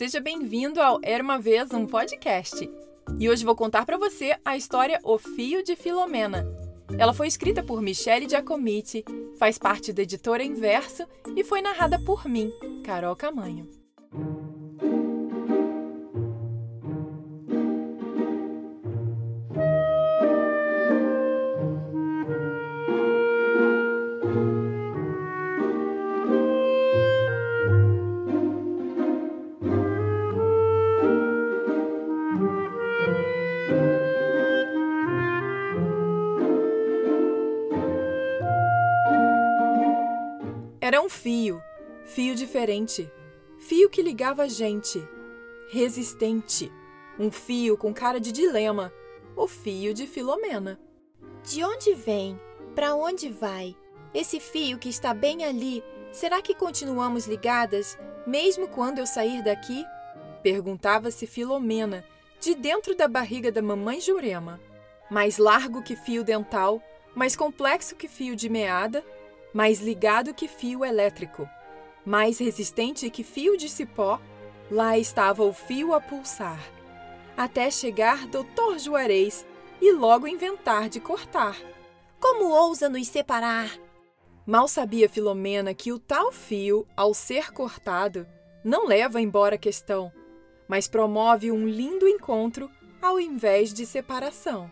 seja bem-vindo ao Era uma vez um podcast. E hoje vou contar para você a história O Fio de Filomena. Ela foi escrita por Michele Giacomitti, faz parte da editora Inverso e foi narrada por mim, Carol Camanho. Era um fio, fio diferente, fio que ligava a gente, resistente. Um fio com cara de dilema, o fio de Filomena. De onde vem? Para onde vai? Esse fio que está bem ali, será que continuamos ligadas, mesmo quando eu sair daqui? Perguntava-se Filomena, de dentro da barriga da mamãe Jurema. Mais largo que fio dental, mais complexo que fio de meada, mais ligado que fio elétrico, mais resistente que fio de cipó, lá estava o fio a pulsar, até chegar Doutor Juarez e logo inventar de cortar. Como ousa nos separar? Mal sabia Filomena que o tal fio, ao ser cortado, não leva embora a questão, mas promove um lindo encontro ao invés de separação.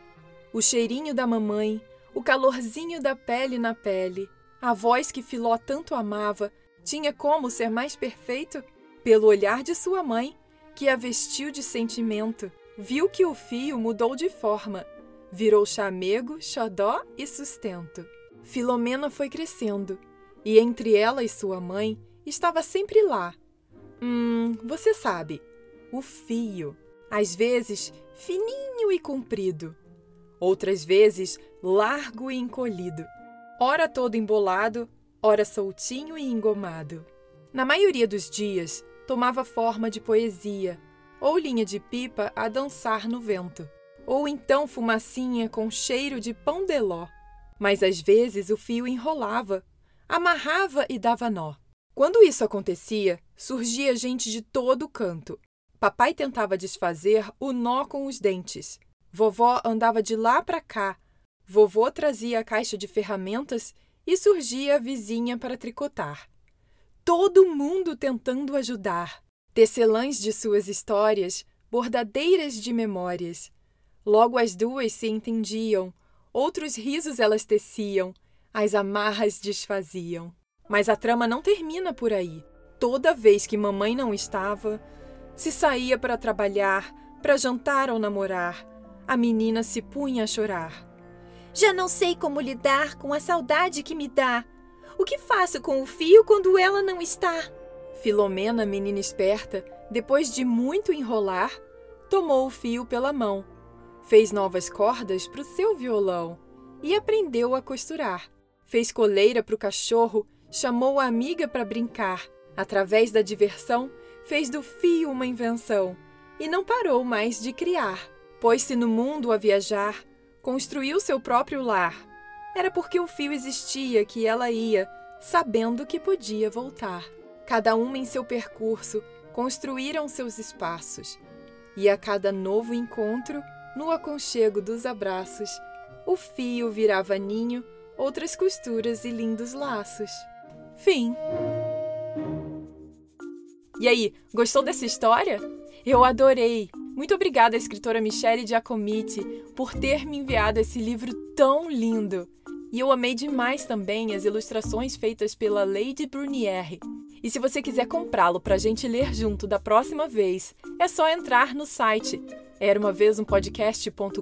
O cheirinho da mamãe, o calorzinho da pele na pele, a voz que Filó tanto amava tinha como ser mais perfeito? Pelo olhar de sua mãe, que a vestiu de sentimento, viu que o fio mudou de forma, virou chamego, xodó e sustento. Filomena foi crescendo, e entre ela e sua mãe estava sempre lá. Hum, você sabe, o fio, às vezes fininho e comprido, outras vezes largo e encolhido ora todo embolado, ora soltinho e engomado. Na maioria dos dias, tomava forma de poesia, ou linha de pipa a dançar no vento, ou então fumacinha com cheiro de pão de ló. Mas às vezes o fio enrolava, amarrava e dava nó. Quando isso acontecia, surgia gente de todo canto. Papai tentava desfazer o nó com os dentes. Vovó andava de lá para cá, Vovô trazia a caixa de ferramentas e surgia a vizinha para tricotar. Todo mundo tentando ajudar. Tecelãs de suas histórias, bordadeiras de memórias. Logo as duas se entendiam, outros risos elas teciam, as amarras desfaziam. Mas a trama não termina por aí. Toda vez que mamãe não estava, se saía para trabalhar, para jantar ou namorar, a menina se punha a chorar. Já não sei como lidar com a saudade que me dá. O que faço com o fio quando ela não está? Filomena, menina esperta, depois de muito enrolar, tomou o fio pela mão, fez novas cordas para o seu violão e aprendeu a costurar. Fez coleira para o cachorro, chamou a amiga para brincar. Através da diversão, fez do fio uma invenção e não parou mais de criar. Pôs-se no mundo a viajar, construiu seu próprio lar. Era porque o fio existia que ela ia, sabendo que podia voltar. Cada uma em seu percurso construíram seus espaços. E a cada novo encontro, no aconchego dos abraços, o fio virava ninho, outras costuras e lindos laços. Fim. E aí, gostou dessa história? Eu adorei! Muito obrigada escritora Michele Giacomitti por ter me enviado esse livro tão lindo. E eu amei demais também as ilustrações feitas pela Lady Brunière. E se você quiser comprá-lo para a gente ler junto da próxima vez, é só entrar no site era uma vez um podcast.com.br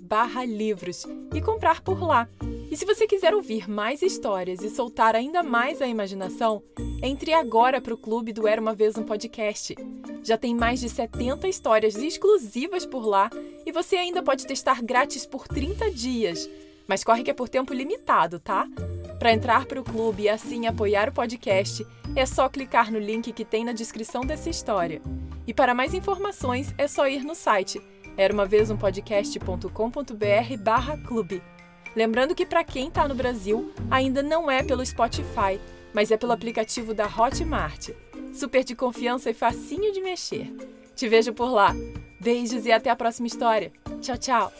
barra livros e comprar por lá. E se você quiser ouvir mais histórias e soltar ainda mais a imaginação, entre agora para o clube do Era uma vez um podcast. Já tem mais de 70 histórias exclusivas por lá e você ainda pode testar grátis por 30 dias. Mas corre que é por tempo limitado, tá? Para entrar para o clube e assim apoiar o podcast, é só clicar no link que tem na descrição dessa história. E para mais informações é só ir no site era uma vez um podcast.com.br barra clube. Lembrando que para quem está no Brasil, ainda não é pelo Spotify, mas é pelo aplicativo da Hotmart. super de confiança e facinho de mexer. Te vejo por lá. Beijos e até a próxima história. Tchau, tchau!